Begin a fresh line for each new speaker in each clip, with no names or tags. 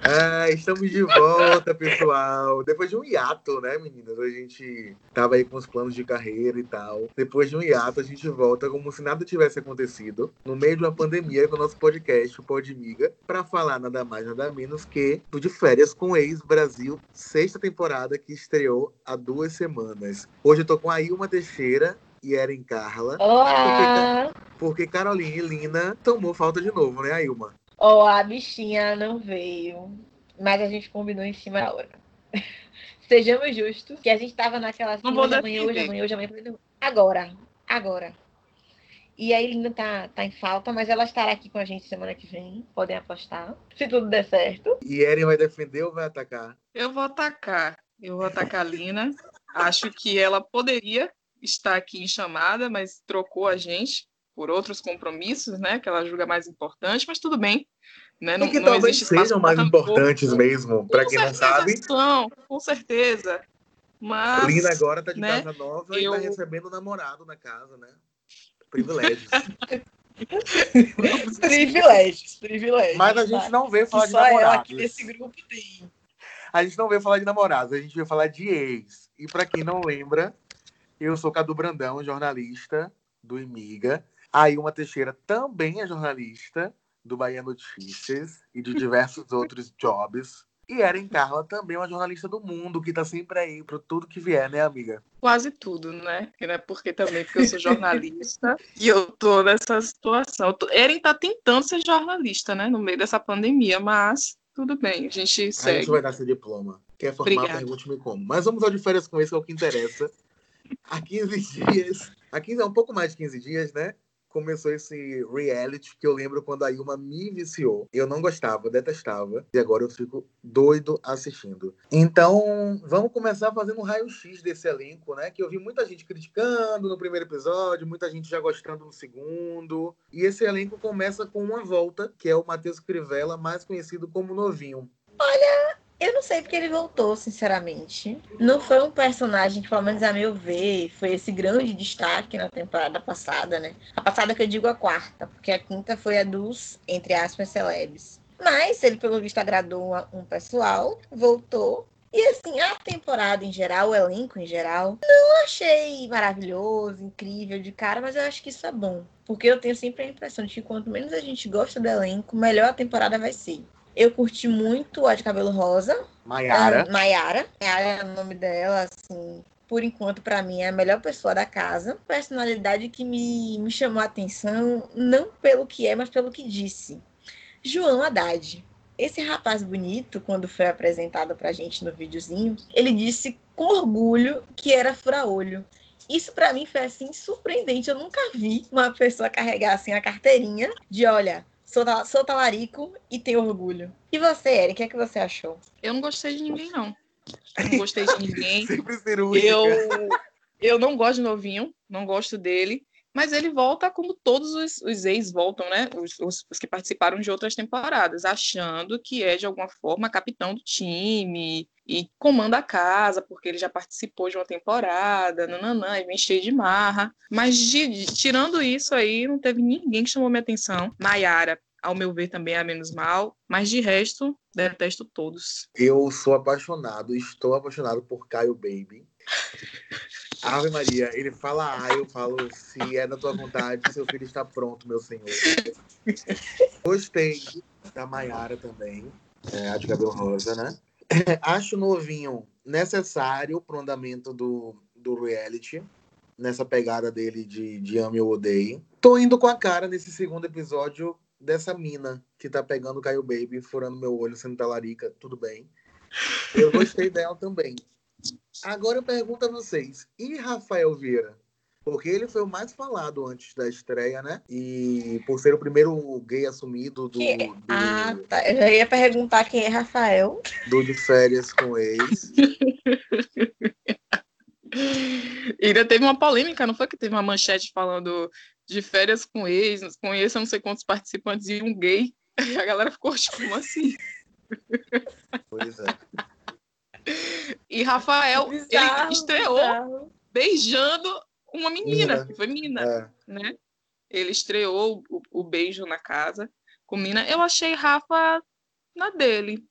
Ah, estamos de volta, pessoal. Depois de um hiato, né, meninas? A gente tava aí com os planos de carreira e tal. Depois de um hiato, a gente volta como se nada tivesse acontecido. No meio de uma pandemia, com o nosso podcast, o Podmiga, para falar nada mais, nada menos que do De Férias com Ex Brasil, sexta temporada que estreou há duas semanas. Hoje eu tô com a Ilma Teixeira e Eren Carla.
Olá!
Porque, porque Caroline e Lina tomou falta de novo, né, a Ilma?
Ó, a bichinha não veio, mas a gente combinou em cima da hora. Sejamos justos, que a gente tava naquela assim, hoje, amanhã, hoje, amanhã, hoje, amanhã. Agora, agora. E aí Linda tá, tá em falta, mas ela estará aqui com a gente semana que vem, podem apostar, se tudo der certo.
E Eren vai defender ou vai atacar?
Eu vou atacar. Eu vou atacar a Lina. Acho que ela poderia estar aqui em chamada, mas trocou a gente por outros compromissos, né? Que ela julga mais importante, mas tudo bem. Né?
E que talvez
existe espaço
sejam mais importantes mesmo, para quem não sabe.
São, com certeza. Mas
Lina agora tá de
né,
casa nova e
eu-
tá recebendo namorado na casa, né? Privilégios.
Privilégios, privilégios.
Mas a gente não veio falar de
Só ela
namorados.
aqui nesse grupo tem.
A gente não veio falar de namorados, a gente veio falar de ex. E para quem não lembra, eu sou Cadu Brandão, jornalista do Imiga. A Ilma Teixeira também é jornalista do Bahia Notícias e de diversos outros jobs. E Eren Carla também é uma jornalista do mundo, que tá sempre aí para tudo que vier, né, amiga?
quase tudo, né? É porque também porque eu sou jornalista e eu tô nessa situação. Eren tá tentando ser jornalista, né? No meio dessa pandemia, mas tudo bem, a gente
A
segue.
gente vai dar seu diploma. Quer formar, pergunte-me como. Mas vamos ao de férias com esse, que é o que interessa. Há 15 dias, há 15, um pouco mais de 15 dias, né? Começou esse reality que eu lembro quando a Ilma me viciou. Eu não gostava, detestava. E agora eu fico doido assistindo. Então, vamos começar fazendo um raio-x desse elenco, né? Que eu vi muita gente criticando no primeiro episódio, muita gente já gostando no segundo. E esse elenco começa com uma volta, que é o Matheus Crivella, mais conhecido como Novinho.
Eu não sei porque ele voltou, sinceramente. Não foi um personagem que, pelo menos a meu ver, foi esse grande destaque na temporada passada, né? A passada que eu digo a quarta, porque a quinta foi a dos, entre aspas, celebs. Mas ele, pelo visto, agradou um pessoal, voltou. E assim, a temporada em geral, o elenco em geral, não achei maravilhoso, incrível de cara, mas eu acho que isso é bom. Porque eu tenho sempre a impressão de que quanto menos a gente gosta do elenco, melhor a temporada vai ser. Eu curti muito a de cabelo rosa,
Maiara.
a Maiara. Maiara é o nome dela, assim. Por enquanto, pra mim, é a melhor pessoa da casa. Personalidade que me, me chamou a atenção, não pelo que é, mas pelo que disse. João Haddad. Esse rapaz bonito, quando foi apresentado pra gente no videozinho, ele disse com orgulho que era fura-olho. Isso pra mim foi assim surpreendente. Eu nunca vi uma pessoa carregar assim a carteirinha de olha, sou, ta- sou talarico e tenho orgulho. E você, Eren, o que é que você achou?
Eu não gostei de ninguém, não. Não gostei de ninguém.
Sempre cirúrgica.
Eu, eu não gosto de novinho, não gosto dele. Mas ele volta como todos os, os ex voltam, né? Os, os- os que participaram de outras temporadas, achando que é, de alguma forma, capitão do time e comanda a casa, porque ele já participou de uma temporada, nananã, e vem cheio de marra. Mas de- de- tirando isso aí, não teve ninguém que chamou minha atenção. Maiara, ao meu ver, também é a menos mal. Mas de resto, detesto todos.
Eu sou apaixonado, estou apaixonado por Caio Baby. Ave Maria, ele fala A, eu falo se é da tua vontade, seu filho está pronto, meu senhor. Gostei da Maiara também, é, a de cabelo rosa, né? Acho novinho necessário pro andamento do, do reality, nessa pegada dele de, de ame ou odeie. Tô indo com a cara nesse segundo episódio dessa mina que tá pegando o Caio Baby, furando meu olho, sendo talarica, tudo bem. Eu gostei dela também. Agora eu pergunto a vocês, e Rafael Vieira? Porque ele foi o mais falado antes da estreia, né? E por ser o primeiro gay assumido do,
Que-
do,
Ah, tá. Eu já ia perguntar quem é Rafael.
do de férias com ex.
E ainda teve uma polêmica, não foi que teve uma manchete falando de férias com ex, conheça não sei quantos participantes e um gay. E a galera ficou tipo, como assim?
Pois é.
E Rafael,
Bizarro,
ele estreou
bizarro.
beijando uma menina,
Mina.
que foi menina,
É.
né? Ele estreou o, o beijo na casa. com Mina. Eu achei Rafa na dele.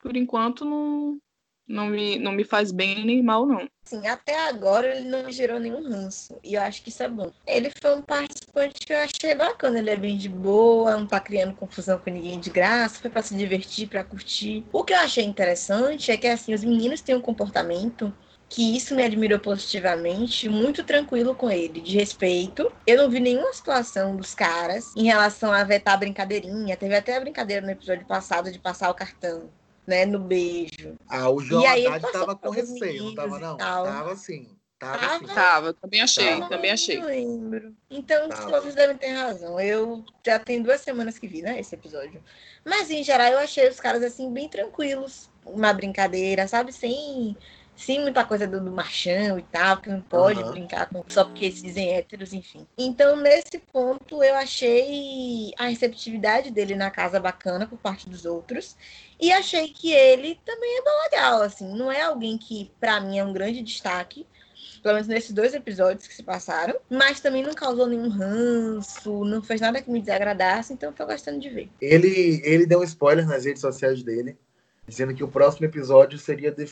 Por enquanto, não, não, me, não me faz bem nem mal, não.
Sim, até agora ele não me gerou nenhum ranço. E eu acho que isso é bom. Ele foi um participante que eu achei bacana. Ele é bem de boa, não tá criando confusão com ninguém de graça, foi pra se divertir, pra curtir. O que eu achei interessante é que, assim, os meninos têm um comportamento que isso me admirou positivamente, muito tranquilo com ele, de respeito. Eu não vi nenhuma situação dos caras em relação a vetar a brincadeirinha. Teve até a brincadeira no episódio passado de passar o cartão, né, no beijo.
Ah, o João
E aí
Haddad tava receio, não tava não?
tal.
Tava sim. Tava,
Tava?
sim.
Tava, também achei,
Tá.
também achei.
Não lembro. Então, os
Tá.
povos devem ter razão. Eu já tenho duas semanas que vi, né, esse episódio. Mas, em geral, eu achei os caras, assim, bem tranquilos. Uma brincadeira, sabe? Sem, sem muita coisa do, do machão e tal, que não pode
Aham.
brincar com, só porque eles dizem héteros, enfim. Então, nesse ponto, eu achei a receptividade dele na casa bacana por parte dos outros. E achei que ele também é bem legal, assim. Não é alguém que, pra mim, é um grande destaque pelo menos nesses dois episódios que se passaram, mas também não causou nenhum ranço, não fez nada que me desagradasse, então eu tô gostando de ver.
Ele, ele deu um spoiler nas redes sociais dele, dizendo que o próximo episódio seria de-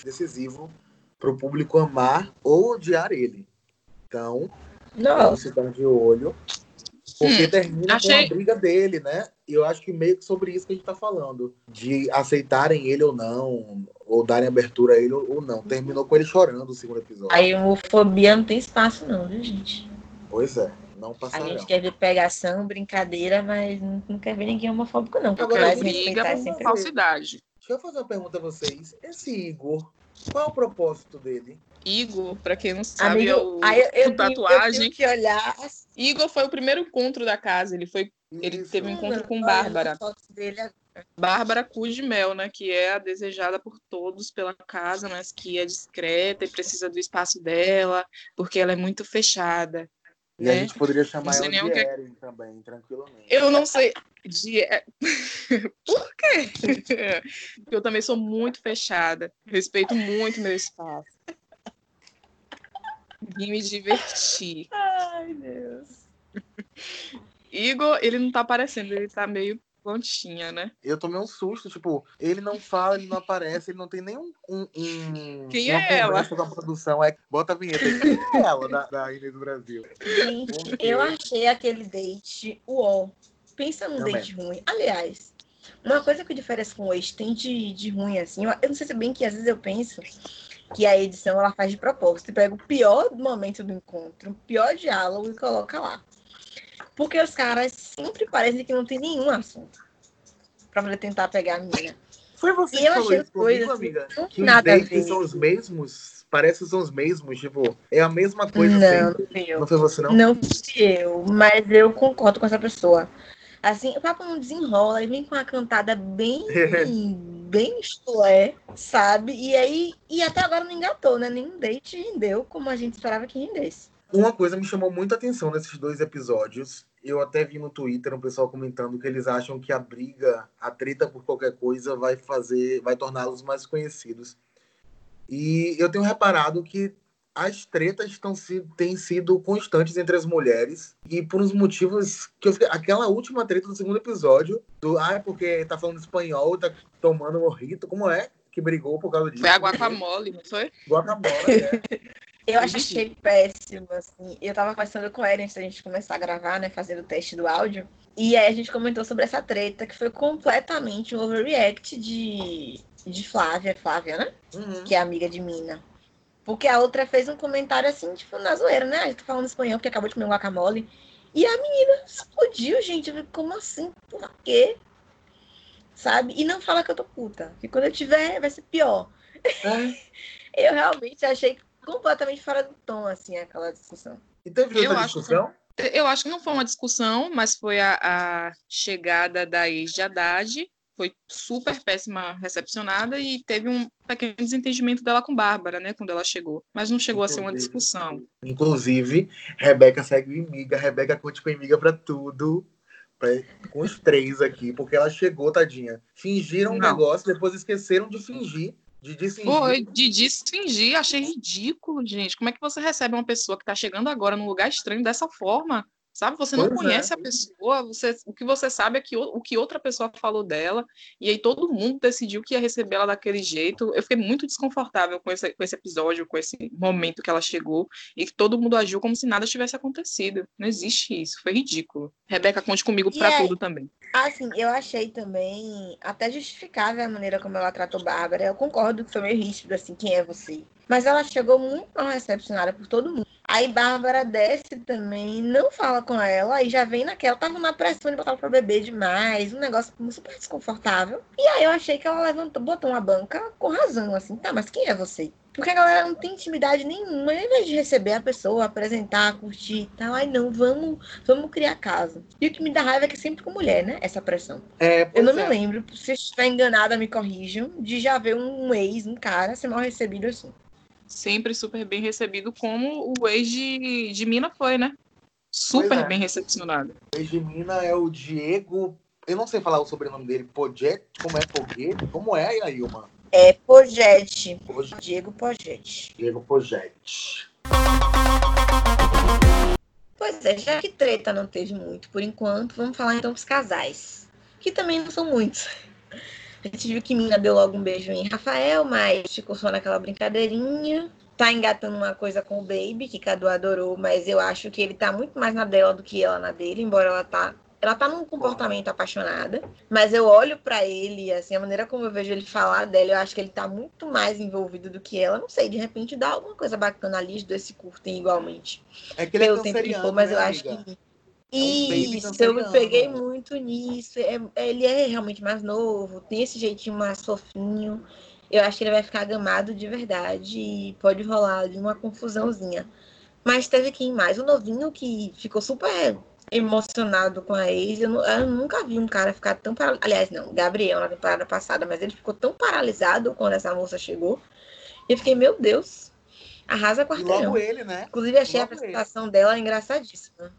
decisivo pro público amar ou odiar ele. Então, vamos ficar de olho. Porque
Hum,
termina com
achei-
a briga dele, né? E eu acho que meio que sobre isso que a gente tá falando. De aceitarem ele ou não, ou darem abertura a ele ou não. Terminou com ele chorando o segundo episódio.
a homofobia não tem espaço não, viu, gente?
Pois é, não
A
passarão.
gente quer ver pegação, brincadeira, mas não, quer ver ninguém homofóbico não.
Agora,
Mas
briga
é
por falsidade.
Deixa eu fazer uma pergunta a vocês. Esse Igor, qual é o propósito dele?
Igor, pra quem não sabe, é
Amigo,
o,
aí eu, eu,
o
eu
tatuagem.
tenho que olhar
Igor foi o primeiro encontro da casa. Ele foi Ele
Isso.
teve um encontro com Bárbara.
as fotos dele agora.
Bárbara Cruz de Mel, né? Que é a desejada por todos pela casa, mas que é discreta e precisa do espaço dela, porque ela é muito fechada.
E a
né?
gente poderia chamar ela de
o que-
Eren também, tranquilamente.
Eu não sei. De... é, Por quê? Porque eu também sou muito fechada. Respeito muito meu espaço. Vim me divertir.
Ai, Deus.
Igor, ele não tá aparecendo, ele tá meio pontinha, né?
Eu tomei um susto, tipo, ele não fala, ele não aparece, ele não tem nenhum. Um, um,
Quem
uma
é ela?
conversa com a produção. É, bota a vinheta. Quem é ela da, da Inês do Brasil?
Gente, eu achei aquele date uó. Pensa num
Também.
date ruim. Aliás, uma coisa que diferença com o ex tem de, de ruim assim. Eu, não sei se bem que às vezes eu penso que a edição ela faz de propósito. Pega o pior momento do encontro, o pior diálogo e coloca lá. Porque os caras sempre parecem que não tem nenhum assunto pra poder tentar pegar a menina.
Foi você
E
que
eu
falou
achei
isso
as
comigo,
coisas,
amiga? Que os
nada a
dates são os mesmos? Parece que são os mesmos, tipo, é a mesma coisa
Não,
sempre.
não.
Não foi você, não?
Não fui eu, mas eu concordo com essa pessoa. Assim, o papo não desenrola, ele vem com uma cantada bem, bem chulé, sabe? E aí, e até agora não engatou, né? Nenhum date rendeu como a gente esperava que rendesse.
Uma coisa me chamou muito a atenção nesses dois episódios. Eu até vi no Twitter um pessoal comentando que eles acham que a briga, a treta por qualquer coisa, vai fazer, vai torná-los mais conhecidos. E eu tenho reparado que as tretas estão se, têm sido constantes entre as mulheres e por uns motivos que eu fiquei, aquela última treta do segundo episódio do ah é porque tá falando espanhol, tá tomando morrito, como é? Que brigou por causa disso.
Foi a guacamole, não foi?
Guacamole, é.
Eu achei péssimo, assim. Eu tava conversando com ele antes da gente começar a gravar, né? Fazendo o teste do áudio. E aí a gente comentou sobre essa treta, que foi completamente um overreact de, de Flávia, Flávia, né?
Uhum.
que é amiga de Mina. Porque a outra fez um comentário assim, tipo, na zoeira, né? Eu tô falando espanhol porque acabou de comer um guacamole. E a menina explodiu, gente. Eu falei, como assim? Por quê? Sabe? E não fala que eu tô puta. Que quando eu tiver, vai ser pior.
É.
Eu realmente achei completamente fora do tom, assim, aquela discussão.
E teve
Eu
outra
acho
discussão?
Eu acho que não foi uma discussão, mas foi a, a chegada da ex de Haddad. Foi super péssima recepcionada e teve um pequeno desentendimento dela com Bárbara, né? Quando ela chegou. Mas não chegou a ser uma
Inclusive.
discussão.
Inclusive, Rebeca segue o Imiga. Rebeca curte com Imiga pra tudo. Pra- com os três aqui, porque ela chegou, tadinha. Fingiram um negócio, depois esqueceram de fingir. De desfingir.
Foi, de desfingir, achei ridículo, gente. Como é que você recebe uma pessoa que tá chegando agora num lugar estranho dessa forma? Sabe? Você não pois é. conhece é. a pessoa, você, o que você sabe é que o, o que outra pessoa falou dela, e aí todo mundo decidiu que ia receber ela daquele jeito. Eu fiquei muito desconfortável com esse, com esse episódio, com esse momento que ela chegou, e que todo mundo agiu como se nada tivesse acontecido. Não existe isso, foi ridículo. Rebeca, conte comigo para tudo também.
Assim, eu achei também até justificável a maneira como ela tratou Bárbara. Eu concordo que foi meio ríspido, assim, quem é você? Mas ela chegou muito mal recepcionada por todo mundo. Aí Bárbara desce também, não fala com ela, e já vem naquela, tava na pressão de botar pra beber demais, um negócio super desconfortável. E aí eu achei que ela levantou, botou uma banca com razão, assim, tá, mas quem é você? Porque a galera não tem intimidade nenhuma, ao invés de receber a pessoa, apresentar, curtir e tal, ai não, vamos, vamos criar casa. E o que me dá raiva é que sempre com mulher, né? Essa pressão.
É,
eu não é. me lembro, se estiver enganada, me corrijam, de já ver um ex, um cara, ser mal recebido assim
sempre super bem recebido, como o ex de, de Mina foi, né? Super é. bem recepcionado.
O ex de Mina é o Diego. Eu não sei falar o sobrenome dele. Poget? Como é Poget? Como é, Ailma?
É Poget. Diego Poget.
Diego Poget.
Pois é, já que treta não teve muito por enquanto, vamos falar então dos casais. Que também não são muitos. A gente viu que Mina deu logo um beijo em Rafael, mas ficou só naquela brincadeirinha. Tá engatando uma coisa com o Baby, que Cadu adorou, mas eu acho que ele tá muito mais na dela do que ela na dele, embora ela tá ela tá num comportamento apaixonada, mas eu olho para ele, assim, a maneira como eu vejo ele falar dela, eu acho que ele tá muito mais envolvido do que ela. Não sei, de repente dá alguma coisa bacana ali, os dois se curtem igualmente.
É que ele é canceriano,
mas
né,
eu acho
amiga?
que isso, eu me peguei muito nisso. É, ele é realmente mais novo, tem esse jeitinho mais fofinho. Eu acho que ele vai ficar gamado de verdade e pode rolar uma confusãozinha. Mas teve quem mais? O novinho que ficou super emocionado com a ex. Eu, eu nunca vi um cara ficar tão paralisado. Aliás, não, Gabriel na temporada passada, mas ele ficou tão paralisado quando essa moça chegou. E eu fiquei, meu Deus, arrasa quarteirão.
E logo ele, né?
Inclusive, achei logo a apresentação ele. dela engraçadíssima.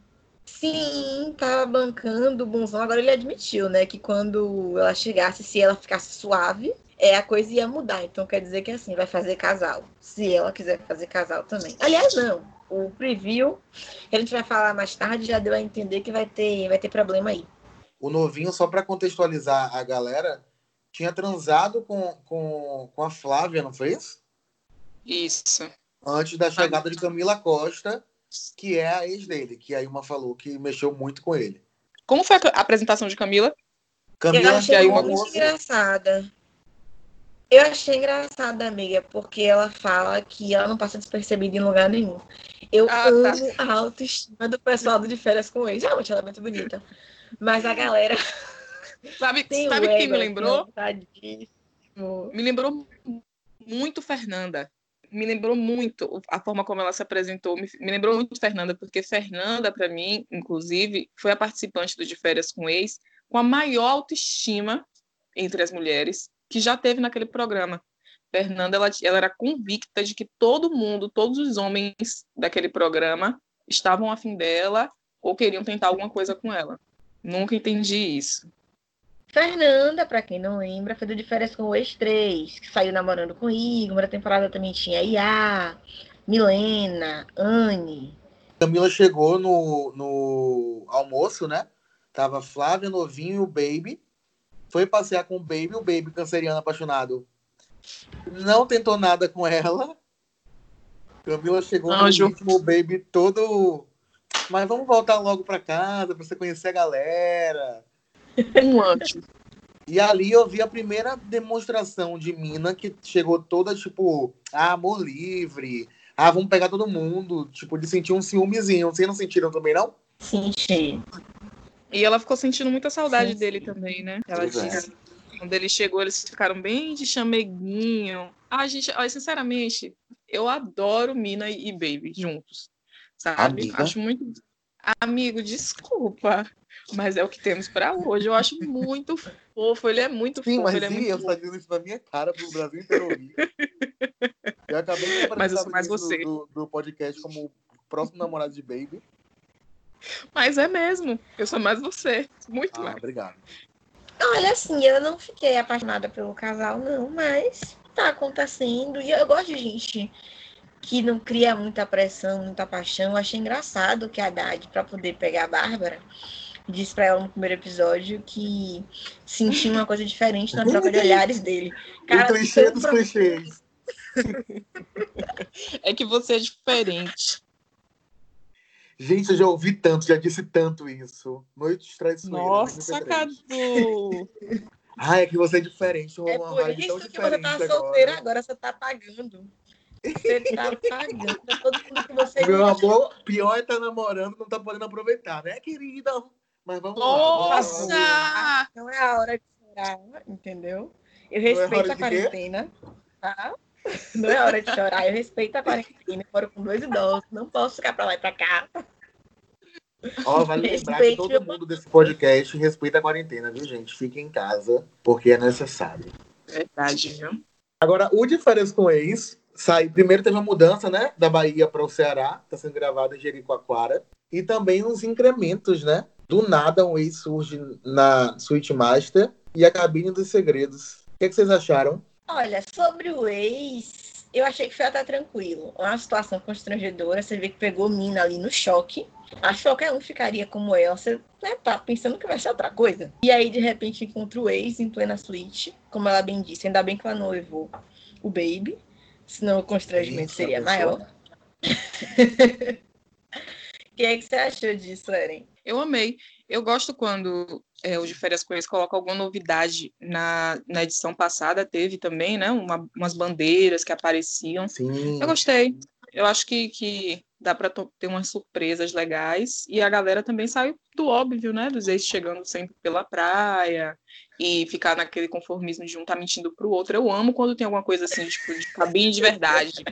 Sim, tava bancando o bonzão. Agora ele admitiu, né, que quando ela chegasse, se ela ficasse suave, é, a coisa ia mudar. Então quer dizer que assim, vai fazer casal. Se ela quiser fazer casal também. Aliás, não. O preview, que a gente vai falar mais tarde, já deu a entender que vai ter, vai ter problema aí.
O novinho, só para contextualizar a galera, tinha transado com, com, com a Flávia, não foi isso?
Isso.
Antes da chegada de Camila Costa que é a ex dele, que a Ilma falou que mexeu muito com ele.
Como foi a apresentação de Camila?
Camila, eu achei muito engraçada. Eu achei engraçada, amiga, porque ela fala que ela não passa despercebida em lugar nenhum. Eu ah, tá. amo tá. a autoestima do pessoal do de férias com ex. Realmente, ela é muito bonita. Mas a galera.
Sabe, sabe quem me lembrou? Me lembrou muito Fernanda me lembrou muito a forma como ela se apresentou, me, me lembrou muito Fernanda, porque Fernanda, para mim, inclusive, foi a participante do De Férias com Ex com a maior autoestima entre as mulheres que já teve naquele programa. Fernanda, ela, ela era convicta de que todo mundo, todos os homens daquele programa estavam afim dela ou queriam tentar alguma coisa com ela. Nunca entendi isso.
Fernanda, para quem não lembra, foi do De Férias com o Ex-3, que saiu namorando com Igor. Na temporada também tinha Iá, Milena, Anne.
Camila chegou no, no almoço, né? Tava Flávia, Novinho e o Baby. Foi passear com o Baby, o Baby canceriano apaixonado. Não tentou nada com ela. Camila chegou Anjo. no ritmo, o Baby todo... Mas vamos voltar logo para casa para você conhecer a galera
um antes.
E ali eu vi a primeira demonstração de mina que chegou toda, tipo, ah, amor livre, ah, vamos pegar todo mundo, tipo, de sentir um ciúmezinho. Vocês não sentiram também, não?
Senti.
E ela ficou sentindo muita saudade sim, dele sim. também, né? Ela pois disse. É. Quando ele chegou, eles ficaram bem de chameguinho. Ah, gente, olha, sinceramente, eu adoro Mina e Baby juntos. Sabe? Amiga. Acho muito. Amigo, desculpa. Mas é o que temos para hoje. Eu acho muito fofo. Ele é muito
sim,
fofo.
Mas
ele é muito
eu estou dizendo isso na minha cara para o Brasil inteiro ouvir. Eu acabei de
mas eu sou mais você.
Do, do, podcast como o próximo namorado de Baby.
Mas é mesmo. Eu sou mais você. Muito
ah,
mais.
Obrigado.
Olha, assim, eu não fiquei apaixonada pelo casal, não, mas tá acontecendo. E eu gosto de gente que não cria muita pressão, muita paixão. Eu achei engraçado que a Haddad, para poder pegar a Bárbara, disse para ela no primeiro episódio que sentia uma coisa diferente na troca de olhares dele.
Cara, o clichê dos clichês.
É que você é diferente.
Gente, eu já ouvi tanto, já disse tanto isso. Noite traiçoeira.
Nossa, Cadu!
Ah, é que você é diferente.
É por isso que você tá solteira agora, você tá pagando. Você tá pagando todo mundo que você
Meu amor, pior é estar tá namorando, não tá podendo aproveitar, né, querida? Mas vamos
Nossa!
lá. Não é a hora de chorar, entendeu? Eu é respeito é a quarentena. Tá? Não é hora de chorar, eu respeito a quarentena. Eu moro com dois idosos, não posso ficar pra lá e pra cá.
Ó, vale lembrar que todo mundo desse podcast respeita a quarentena, viu, gente? Fique em casa, porque é necessário.
Verdade, viu?
Agora, o diferença com o ex, sai, primeiro teve uma mudança, né, da Bahia para o Ceará, tá sendo gravado em Jericoacoara, e também uns incrementos, né? Do nada, um ex surge na Suite Master e a Cabine dos Segredos. O que, é que vocês acharam?
Olha, sobre o ex, eu achei que foi até tranquilo. Uma situação constrangedora, você vê que pegou Mina ali no choque. Acho que qualquer um ficaria como ela, você né, tá pensando que vai ser outra coisa. E aí, de repente, encontra o ex em plena suíte, como ela bem disse. Ainda bem que ela noivou o Baby, senão o constrangimento seria maior. O que é que você achou disso, Eren?
Eu amei. Eu gosto quando é, o de Férias com Eles coloca alguma novidade. Na, na edição passada teve também, né? Uma, umas bandeiras que apareciam.
Sim.
Eu gostei. Eu acho que, que dá para ter umas surpresas legais. E a galera também saiu do óbvio, né? Dos ex chegando sempre pela praia e ficar naquele conformismo de um tá mentindo pro outro. Eu amo quando tem alguma coisa assim, tipo, de cabine de verdade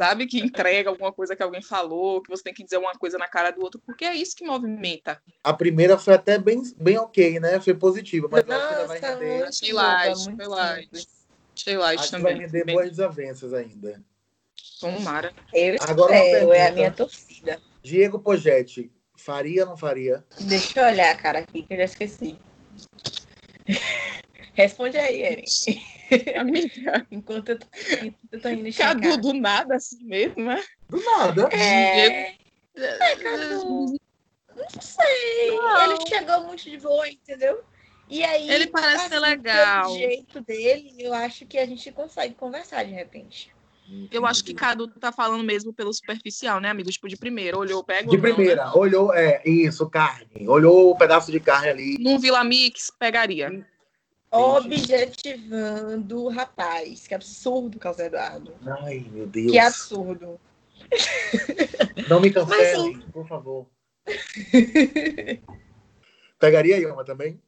sabe? Que entrega alguma coisa que alguém falou, que você tem que dizer uma coisa na cara do outro, porque é isso que movimenta.
A primeira foi até bem, bem ok, né? Foi positiva, mas
Nossa, vai render.
Achei light, light. Achei light
acho
também.
vai render boas desavenças ainda.
Tomara.
Eu Agora espero, é a minha torcida.
Diego Pogetti, faria ou não faria?
Deixa eu olhar, cara, aqui que eu já esqueci. Responde aí, Eren.
Amiga.
Enquanto eu tô, eu tô indo
Cadu, do nada assim mesmo, né?
Do nada.
É... é Cadu. Não sei. Não. Ele chegou muito de boa, entendeu? E aí,
ele parece assim, ser legal.
O jeito dele, eu acho que a gente consegue conversar de repente.
Eu acho que Cadu tá falando mesmo pelo superficial, né, amigo? Tipo, de primeira, olhou, pega
De primeira, não, né? olhou, é, isso, carne. Olhou o pedaço de carne ali.
Num Vila Mix, pegaria.
Objetivando o rapaz. Que absurdo, Carlos Eduardo.
Ai, meu Deus.
Que absurdo.
Não me cancelem, por favor. Pegaria a Ilma também?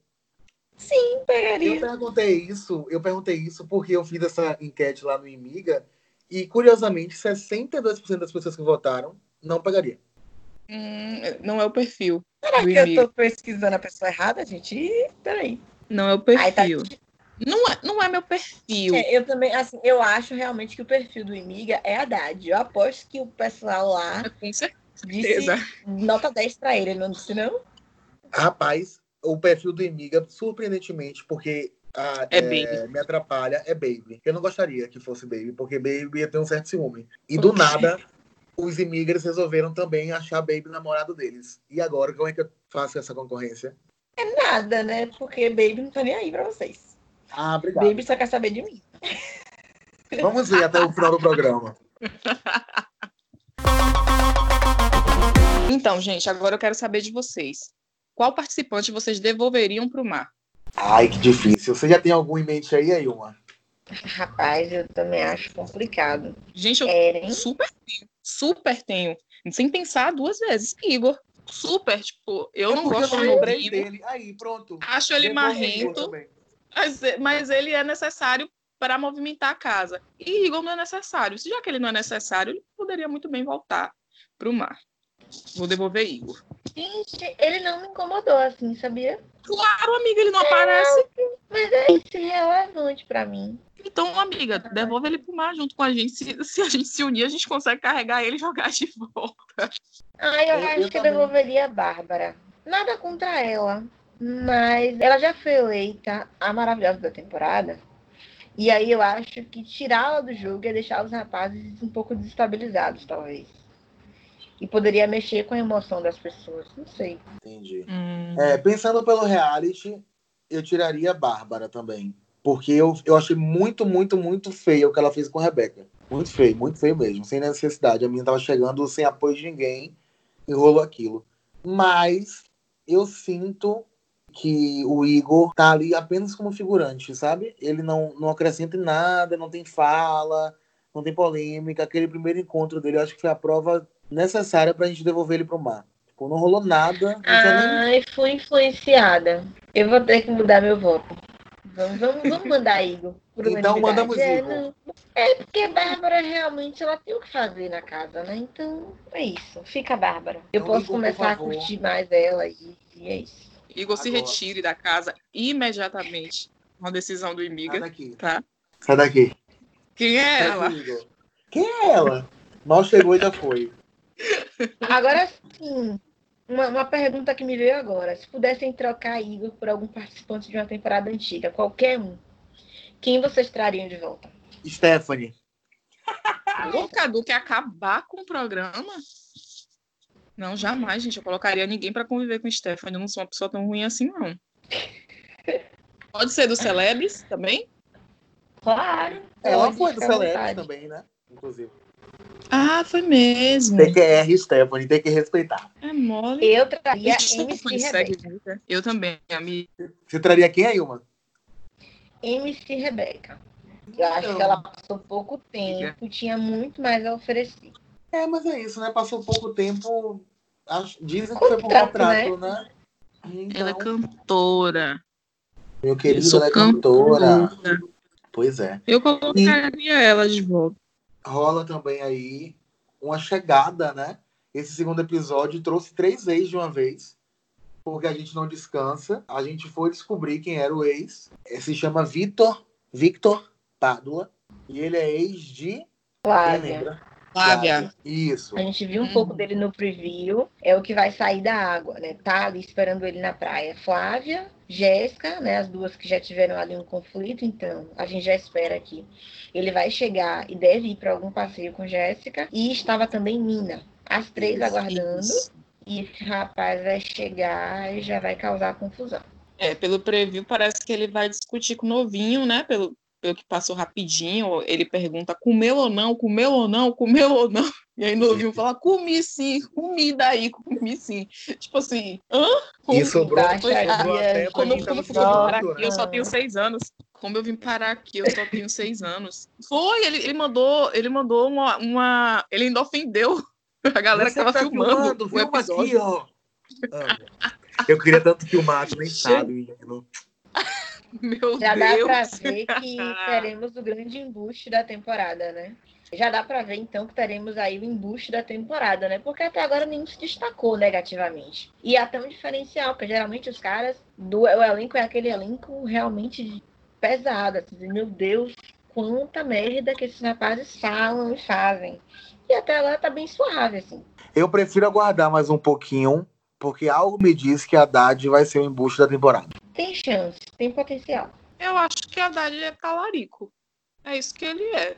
Sim, pegaria.
Eu perguntei isso, eu perguntei isso porque eu fiz essa enquete lá no Imiga e, curiosamente, 62% das pessoas que votaram não pegaria.
Hum, não é o perfil.
Será que eu tô pesquisando a pessoa errada, gente? Peraí.
Não é o perfil. Tá... Não, é, não é meu perfil.
É, eu também, assim, eu acho realmente que o perfil do Imiga é Haddad. Eu aposto que o pessoal lá
Com certeza.
disse nota 10 para ele, não disse não?
Rapaz, o perfil do Imiga, surpreendentemente, porque a,
é, é
me atrapalha, é Baby. Eu não gostaria que fosse Baby, porque Baby ia ter um certo ciúme. E do nada, os imigrantes resolveram também achar Baby namorado deles. E agora, como é que eu faço essa concorrência?
É nada, né? Porque Baby não tá nem aí pra vocês.
Ah, obrigado.
Baby só quer saber de mim.
Vamos ver até o final do programa.
Então, gente, agora eu quero saber de vocês. Qual participante vocês devolveriam para o mar?
Ai, que difícil. Você já tem algum em mente aí, Ailma?
Rapaz, eu também acho complicado.
Gente, eu Eren? super tenho. Super tenho. Sem pensar duas vezes. Igor super, tipo, eu é não gosto
eu não dele. Aí, pronto.
Acho ele marrento, mas, mas ele é necessário para movimentar a casa. E Igor não é necessário. Se já que ele não é necessário, ele poderia muito bem voltar para o mar. Vou devolver Igor.
Gente, ele não me incomodou assim, sabia?
Claro, amiga, ele não é, aparece.
Mas é irrelevante para mim.
Então, amiga, devolve ele pro mar junto com a gente. Se, se, a gente se unir, a gente consegue carregar ele e jogar de volta.
Ah, eu, eu acho eu que também. devolveria a Bárbara. Nada contra ela. Mas ela já foi eleita a maravilhosa da temporada. E aí eu acho que tirá-la do jogo é deixar os rapazes um pouco desestabilizados, talvez. E poderia mexer com a emoção das pessoas. Não sei.
Entendi.
Hum.
É, pensando pelo reality, eu tiraria a Bárbara também. Porque eu, eu achei muito, muito, muito feio o que ela fez com a Rebeca. Muito feio, muito feio mesmo. Sem necessidade. A menina tava chegando sem apoio de ninguém e rolou aquilo. Mas eu sinto que o Igor tá ali apenas como figurante, sabe? Ele não, não acrescenta em nada, não tem fala, não tem polêmica. Aquele primeiro encontro dele, eu acho que foi a prova necessária pra gente devolver ele pro mar. Tipo, não rolou nada. Não tinha nem...
Ai, fui influenciada. Eu vou ter que mudar meu voto. Vamos, vamos, vamos mandar Igor.
Então, mandamos
é,
Igor.
não. É porque Bárbara realmente ela tem o que fazer na casa, né? Então é isso. Fica a Bárbara. Eu
Então,
posso
Igor,
começar a curtir mais ela e, e é isso.
Igor se
Agora.
retire da casa imediatamente. Uma decisão do
Sai
Imiga,
daqui.
tá?
Sai daqui.
Quem é
Sai
ela?
Quem é ela? Mal chegou e já foi.
Agora sim, uma, uma pergunta que me veio agora. Se pudessem trocar Igor por algum participante de uma temporada antiga, qualquer um, quem vocês trariam de volta?
Stephanie.
O Cadu quer acabar com o programa? Não, jamais, gente. Eu colocaria ninguém pra conviver com o Stephanie. Eu não sou uma pessoa tão ruim assim, não. Pode ser do Celebres também?
Claro.
Ela
pode,
foi do
vontade.
também, né? Inclusive.
Ah, foi mesmo.
TQR Stephanie, tem que respeitar.
É mole.
Eu traria
Stephanie
MC Rebeca.
Eu também, amiga.
Você traria quem aí, uma?
MC Rebeca. Eu acho
Então.
que ela passou pouco tempo, tinha muito mais a oferecer.
É, mas é isso, né? Passou pouco tempo. acho- Dizem que foi por
Contrato,
contrato, né? Então,
Ela é cantora.
meu
Eu
querido,
sou
ela é cantora.
cantora.
Pois é.
Eu colocaria ela de volta.
Rola também aí uma chegada, né? Esse segundo episódio trouxe três ex de uma vez. Porque a gente não descansa. A gente foi descobrir quem era o ex. Eh, Se chama Vitor, Victor Pádua. E ele é ex de.
Flávia.
Flávia.
Isso.
A gente viu um
Hum.
pouco dele no preview. É o que vai sair da água, né? Tá ali esperando ele na praia. Flávia, Jéssica, né? As duas que já tiveram ali um conflito. Então, a gente já espera aqui. Ele vai chegar e deve ir para algum passeio com Jéssica. E estava também Nina. As três
Isso,
aguardando.
Isso.
E esse rapaz vai chegar e já vai causar confusão.
É, pelo preview parece que ele vai discutir com o novinho, né? Pelo, pelo que passou rapidinho, ele pergunta comeu ou não, comeu ou não, comeu ou não. E aí o novinho fala, comi sim, comi daí, comi sim. Tipo assim, hã?
E sobrou,
Tá,
sobrou até pra
Como, como eu vim parar aqui, eu só tenho seis anos. Como eu vim parar aqui, eu só tenho seis anos. Foi, ele, ele mandou, ele mandou uma, uma. Ele ainda ofendeu a galera
Você
que tava
tá
filmando, o
filma
episódio.
aqui, ó. Eu queria tanto filmar, tu nem sabe, menino.
Meu
Já dá
Deus.
pra ver que teremos o grande embuste da temporada, né? Já dá pra ver, então, que teremos aí o embuste da temporada, né? Porque até agora nenhum se destacou negativamente. E é até um diferencial, porque geralmente os caras, do, o elenco é aquele elenco realmente pesado. Assim, meu Deus, quanta merda que esses rapazes falam e fazem. E até agora tá bem suave, assim.
Eu prefiro aguardar mais um pouquinho, porque algo me diz que a Haddad vai ser o embuste da temporada.
Tem chance, tem potencial.
Eu acho que a Haddad é talarico. É isso que ele é.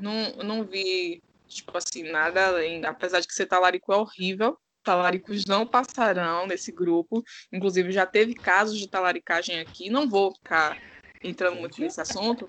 Não, não vi, tipo assim, nada além. Apesar de que ser talarico é horrível. Talaricos não passarão nesse grupo. Inclusive, já teve casos de talaricagem aqui. Não vou ficar entrando muito nesse assunto,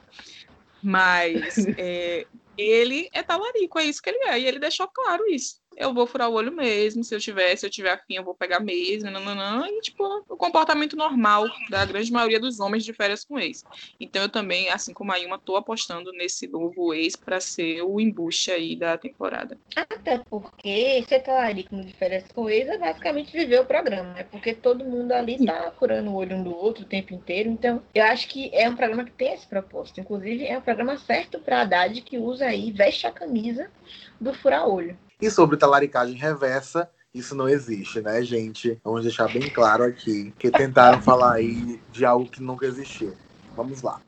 mas é, ele é talarico, é isso que ele é. E ele deixou claro isso. Eu vou furar o olho mesmo, se eu tiver, se eu tiver afim, eu vou pegar mesmo, nananã, e tipo, o comportamento normal da grande maioria dos homens de férias com ex. Então eu também, assim como a Ilma, tô apostando nesse novo ex para ser o embuste aí da temporada.
Até porque ser talarico no de férias com ex é basicamente viver o programa, né? Porque todo mundo ali tá furando o olho um do outro o tempo inteiro. Então, eu acho que é um programa que tem esse propósito. Inclusive, é um programa certo pra Haddad que usa aí, veste a camisa do furar-olho.
E sobre talaricagem reversa, isso não existe, né, gente? Vamos deixar bem claro aqui que tentaram falar aí de algo que nunca existiu. Vamos lá.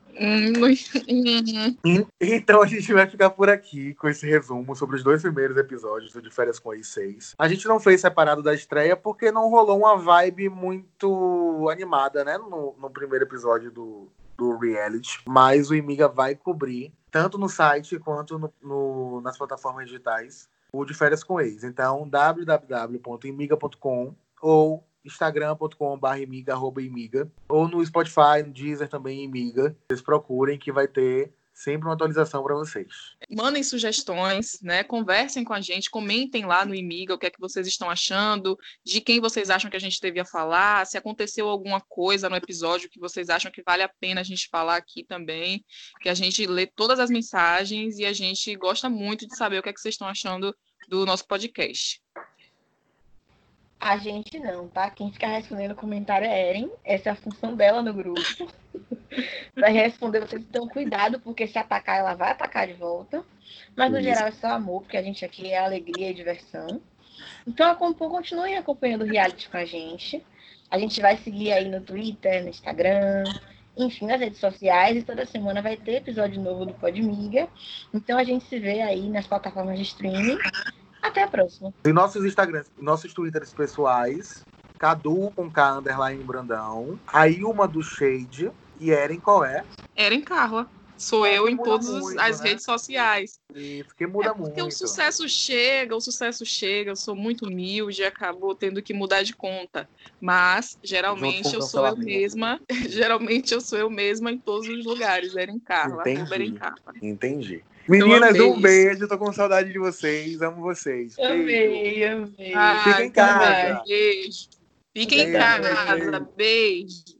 Hum,
Então a gente vai ficar por aqui com esse resumo sobre os dois primeiros episódios do De Férias com Ex 6. A gente não fez separado da estreia porque não rolou uma vibe muito animada, né? No, no primeiro episódio do, do reality, mas o Imiga vai cobrir tanto no site quanto no, no, nas plataformas digitais o de férias com ex. Então, www.imiga.com ou instagram.com.br imiga, imiga, ou no Spotify, no Deezer também, imiga. Vocês procurem que vai ter sempre uma atualização para vocês.
Mandem sugestões, né? Conversem com a gente, comentem lá no Imiga o que é que vocês estão achando, de quem vocês acham que a gente devia falar, se aconteceu alguma coisa no episódio que vocês acham que vale a pena a gente falar aqui também, que a gente lê todas as mensagens e a gente gosta muito de saber o que é que vocês estão achando do nosso podcast.
A gente não, tá? Quem fica respondendo o comentário é Eren. Essa é a função dela no grupo. vai responder, vocês então cuidado, porque se atacar, ela vai atacar de volta. Mas no Isso. geral é só amor, porque a gente aqui é alegria e diversão. Então continue acompanhando o reality com a gente. A gente vai seguir aí no Twitter, no Instagram, enfim, nas redes sociais. E toda semana vai ter episódio novo do Podmiga. Então a gente se vê aí nas plataformas de streaming. Até a próxima.
Em nossos Instagrams, nossos Twitters pessoais, Cadu com K underline Brandão, a Ilma do Shade e Eren qual é?
Eren Carla. Sou é, eu em todas muito, as né? redes sociais.
Isso, porque muda
é porque
muito.
o sucesso chega, o sucesso chega, eu sou muito humilde e acabou tendo que mudar de conta. Mas, geralmente, eu sou eu mesma. geralmente, eu sou eu mesma em todos os lugares. Eren Carla.
Entendi. Carla. Entendi. Meninas, um beijo. Tô com saudade de vocês. Amo vocês.
Amei, amei.
Fiquem em casa.
Beijo. Fiquem em casa. Beijo.